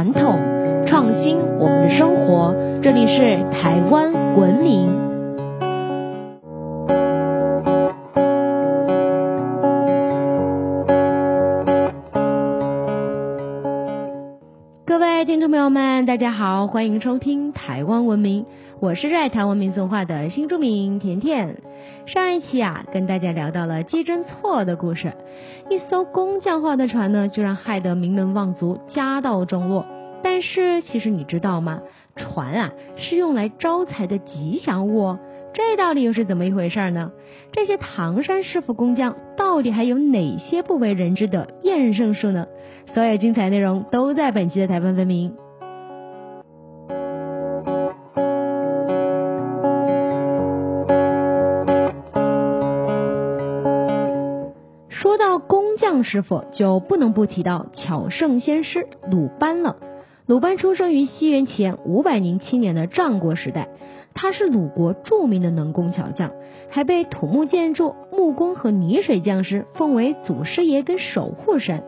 传统，创新我们的生活。这里是台湾文明。各位听众朋友们，大家好，欢迎收听台湾文明，我是热爱台湾民俗化的新著名甜甜。上一期啊，跟大家聊到了姬真错的故事。一艘工匠化的船呢，就让害得名门望族家道中落。但是其实你知道吗？船啊是用来招财的吉祥物，这到底又是怎么一回事呢？这些唐山师傅工匠到底还有哪些不为人知的验圣术呢？所有精彩内容都在本期的台风分明。师傅，就不能不提到巧圣先师鲁班了。鲁班出生于西元前五百零七年的战国时代，他是鲁国著名的能工巧匠，还被土木建筑、木工和泥水匠师奉为祖师爷跟守护神。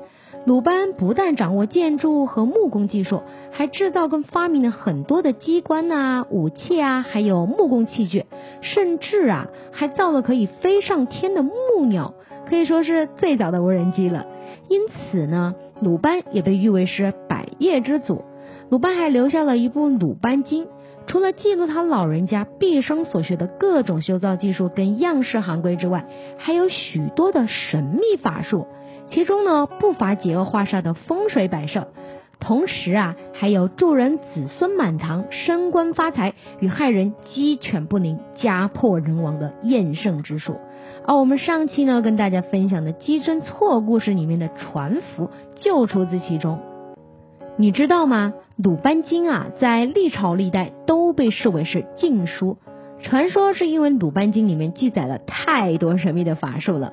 鲁班不但掌握建筑和木工技术，还制造跟发明了很多的机关呐、武器啊，还有木工器具，甚至啊还造了可以飞上天的木鸟。可以说是最早的无人机了，因此呢，鲁班也被誉为是百业之祖。鲁班还留下了一部《鲁班经》，除了记录他老人家毕生所学的各种修造技术跟样式行规之外，还有许多的神秘法术，其中呢不乏解厄化煞的风水摆设，同时啊还有助人子孙满堂、升官发财与害人鸡犬不宁、家破人亡的验圣之术。而我们上期呢，跟大家分享的鸡真错故事里面的船符就出自其中。你知道吗？《鲁班经》啊，在历朝历代都被视为是禁书。传说是因为《鲁班经》里面记载了太多神秘的法术了。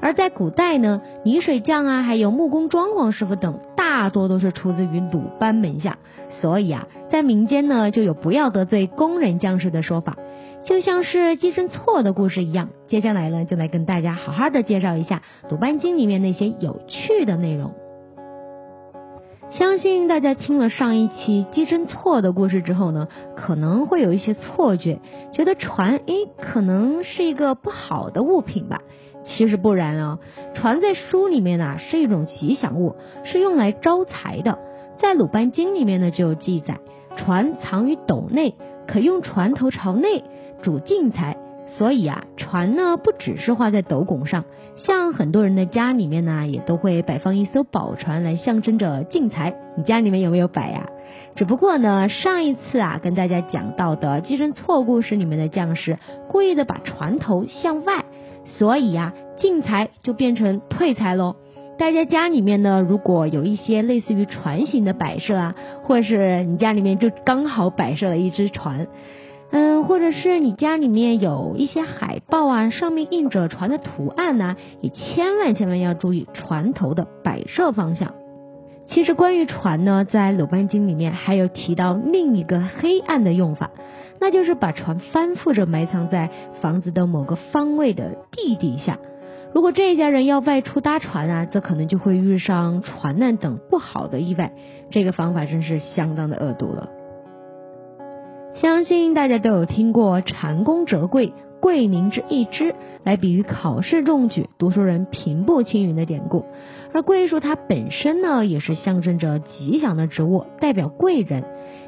而在古代呢，泥水匠啊，还有木工装潢师傅等，大多都是出自于鲁班门下。所以啊，在民间呢，就有不要得罪工人将士的说法。就像是寄生错的故事一样，接下来呢，就来跟大家好好的介绍一下《鲁班经》里面那些有趣的内容。相信大家听了上一期寄生错的故事之后呢，可能会有一些错觉，觉得船诶可能是一个不好的物品吧。其实不然哦，船在书里面呢是一种吉祥物，是用来招财的。在《鲁班经》里面呢就有记载，船藏于斗内，可用船头朝内。主进财，所以啊，船呢不只是画在斗拱上，像很多人的家里面呢，也都会摆放一艘宝船来象征着进财。你家里面有没有摆呀？只不过呢，上一次啊跟大家讲到的寄生错故事里面的将士，故意的把船头向外，所以啊进财就变成退财喽。大家家里面呢，如果有一些类似于船型的摆设啊，或者是你家里面就刚好摆设了一只船。嗯，或者是你家里面有一些海报啊，上面印着船的图案呢，也千万千万要注意船头的摆设方向。其实关于船呢，在《鲁班经》里面还有提到另一个黑暗的用法，那就是把船翻覆着埋藏在房子的某个方位的地底下。如果这一家人要外出搭船啊，则可能就会遇上船难等不好的意外。这个方法真是相当的恶毒了。相信大家都有听过“蟾宫折桂，桂林之一枝”来比喻考试中举、读书人平步青云的典故。而桂树它本身呢，也是象征着吉祥的植物，代表贵人。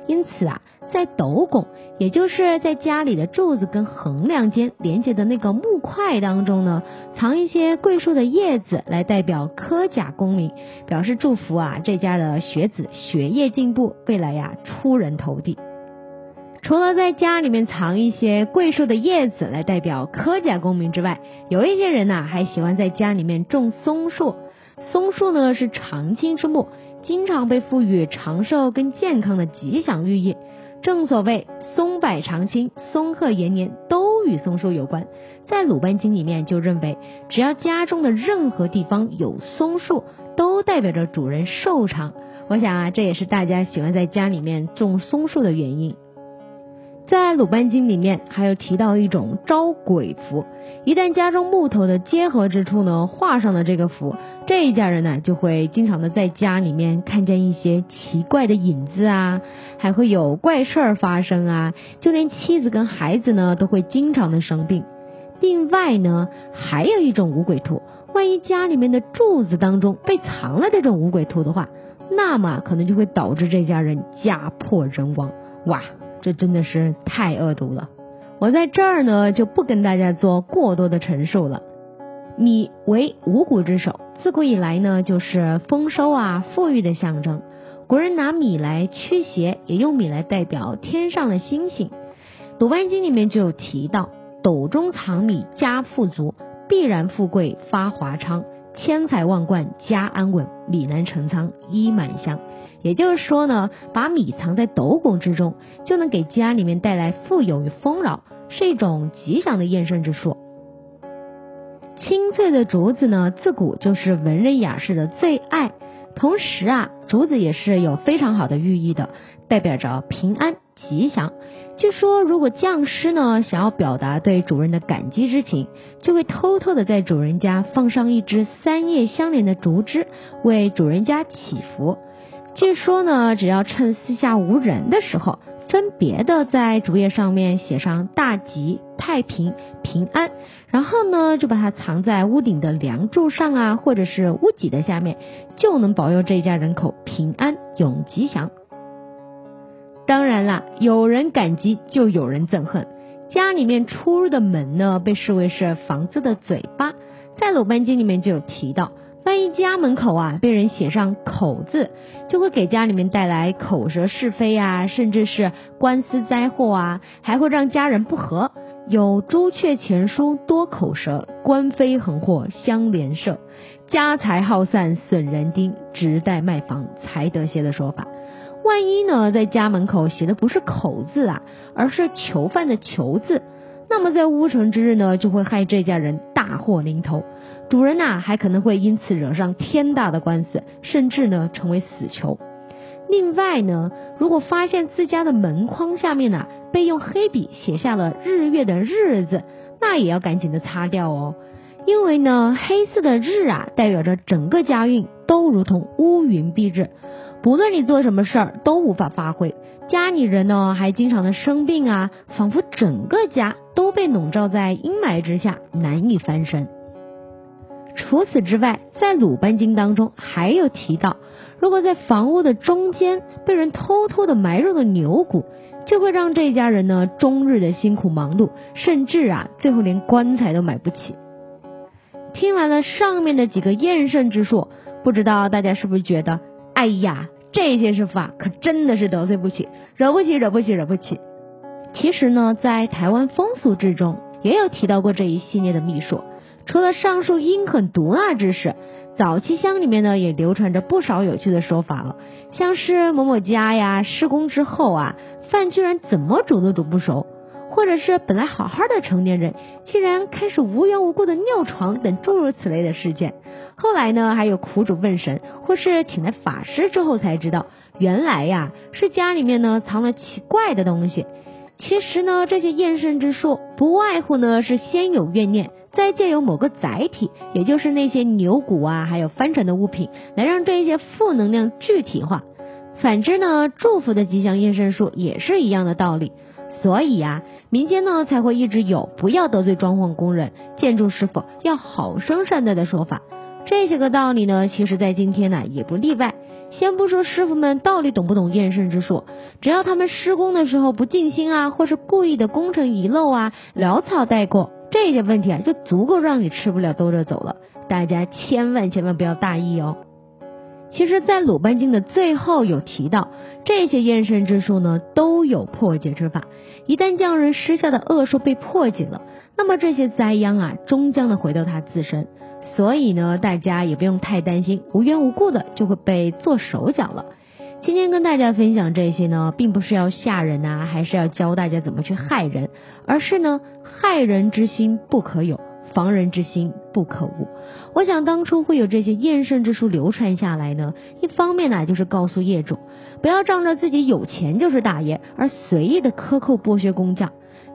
因此啊，在斗拱，也就是在家里的柱子跟横梁间连接的那个木块当中呢，藏一些桂树的叶子，来代表科甲功名，表示祝福啊这家的学子学业进步，未来呀出人头地。除了在家里面藏一些桂树的叶子来代表科甲功名之外，有一些人呢还喜欢在家里面种松树。松树呢是常青之木，经常被赋予长寿跟健康的吉祥寓意。正所谓松柏长青，松鹤延年，都与松树有关。在《鲁班经》里面就认为，只要家中的任何地方有松树，都代表着主人寿长。我想啊，这也是大家喜欢在家里面种松树的原因。在《鲁班经》里面还有提到一种招鬼符，一旦家中木头的结合之处呢画上了这个符，这一家人呢就会经常的在家里面看见一些奇怪的影子啊，还会有怪事儿发生啊，就连妻子跟孩子呢都会经常的生病。另外呢，还有一种五鬼图，万一家里面的柱子当中被藏了这种五鬼图的话，那么可能就会导致这家人家破人亡。哇，这真的是太恶毒了。我在这儿呢就不跟大家做过多的陈述了。米为五谷之首，自古以来呢就是丰收啊、富裕的象征。古人拿米来驱邪，也用米来代表天上的星星。《鲁班经》里面就有提到：“斗中藏米，家富足，必然富贵发华昌，千财万贯家安稳，米难成仓衣满箱。”也就是说呢，把米藏在斗拱之中，就能给家里面带来富有与丰饶，是一种吉祥的验证之术。青翠的竹子呢，自古就是文人雅士的最爱。同时啊，竹子也是有非常好的寓意的，代表着平安吉祥。据说，如果匠师呢想要表达对主人的感激之情，就会偷偷的在主人家放上一支三叶相连的竹枝，为主人家祈福。据说呢，只要趁四下无人的时候。分别的在竹叶上面写上大吉、太平、平安，然后呢就把它藏在屋顶的梁柱上啊，或者是屋脊的下面，就能保佑这一家人口平安永吉祥。当然啦，有人感激就有人憎恨。家里面出入的门呢，被视为是房子的嘴巴，在《鲁班经》里面就有提到。万一家门口啊被人写上口字，就会给家里面带来口舌是非啊，甚至是官司灾祸啊，还会让家人不和。有朱雀前书多口舌，官非横祸相连射，家财耗散损人丁，直待卖房才得些的说法。万一呢，在家门口写的不是口字啊，而是囚犯的囚字，那么在乌城之日呢，就会害这家人大祸临头。主人呐，还可能会因此惹上天大的官司，甚至呢成为死囚。另外呢，如果发现自家的门框下面呢被用黑笔写下了日月的日字，那也要赶紧的擦掉哦。因为呢，黑色的日啊，代表着整个家运都如同乌云蔽日，不论你做什么事儿都无法发挥。家里人呢还经常的生病啊，仿佛整个家都被笼罩在阴霾之下，难以翻身。除此之外，在《鲁班经》当中还有提到，如果在房屋的中间被人偷偷的埋入了牛骨，就会让这家人呢终日的辛苦忙碌，甚至啊最后连棺材都买不起。听完了上面的几个验圣之术，不知道大家是不是觉得，哎呀，这些师傅啊可真的是得罪不起，惹不起，惹不起，惹不起。其实呢，在台湾风俗之中也有提到过这一系列的秘术。除了上述阴狠毒辣之事，早期乡里面呢也流传着不少有趣的说法了，像是某某家呀施工之后啊，饭居然怎么煮都煮不熟，或者是本来好好的成年人，竟然开始无缘无故的尿床等诸如此类的事件。后来呢，还有苦主问神，或是请来法师之后才知道，原来呀是家里面呢藏了奇怪的东西。其实呢，这些验圣之术不外乎呢是先有怨念。再借由某个载体，也就是那些牛骨啊，还有翻转的物品，来让这一些负能量具体化。反之呢，祝福的吉祥验圣术也是一样的道理。所以啊，民间呢才会一直有不要得罪装潢工人、建筑师傅，要好生善待的说法。这些个道理呢，其实在今天呢也不例外。先不说师傅们到底懂不懂验身之术，只要他们施工的时候不尽心啊，或是故意的工程遗漏啊，潦草带过。这些问题啊，就足够让你吃不了兜着走了。大家千万千万不要大意哦。其实，在《鲁班经》的最后有提到，这些验身之术呢，都有破解之法。一旦匠人施下的恶术被破解了，那么这些灾殃啊，终将的回到他自身。所以呢，大家也不用太担心，无缘无故的就会被做手脚了。今天跟大家分享这些呢，并不是要吓人呐，还是要教大家怎么去害人，而是呢，害人之心不可有，防人之心不可无。我想当初会有这些验圣之术流传下来呢，一方面呢，就是告诉业主不要仗着自己有钱就是大爷而随意的克扣剥削工匠；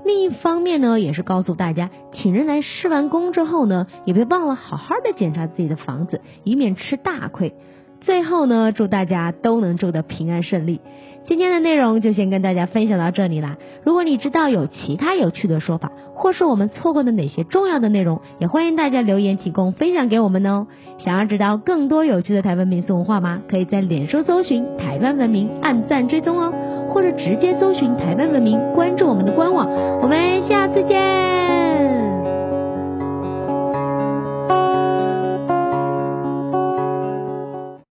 另一方面呢，也是告诉大家，请人来施完工之后呢，也别忘了好好的检查自己的房子，以免吃大亏。最后呢，祝大家都能住得平安顺利。今天的内容就先跟大家分享到这里啦。如果你知道有其他有趣的说法，或是我们错过的哪些重要的内容，也欢迎大家留言提供分享给我们哦。想要知道更多有趣的台湾民俗文化吗？可以在脸书搜寻台湾文明，按赞追踪哦，或者直接搜寻台湾文明关注我们的官网。我们下次见。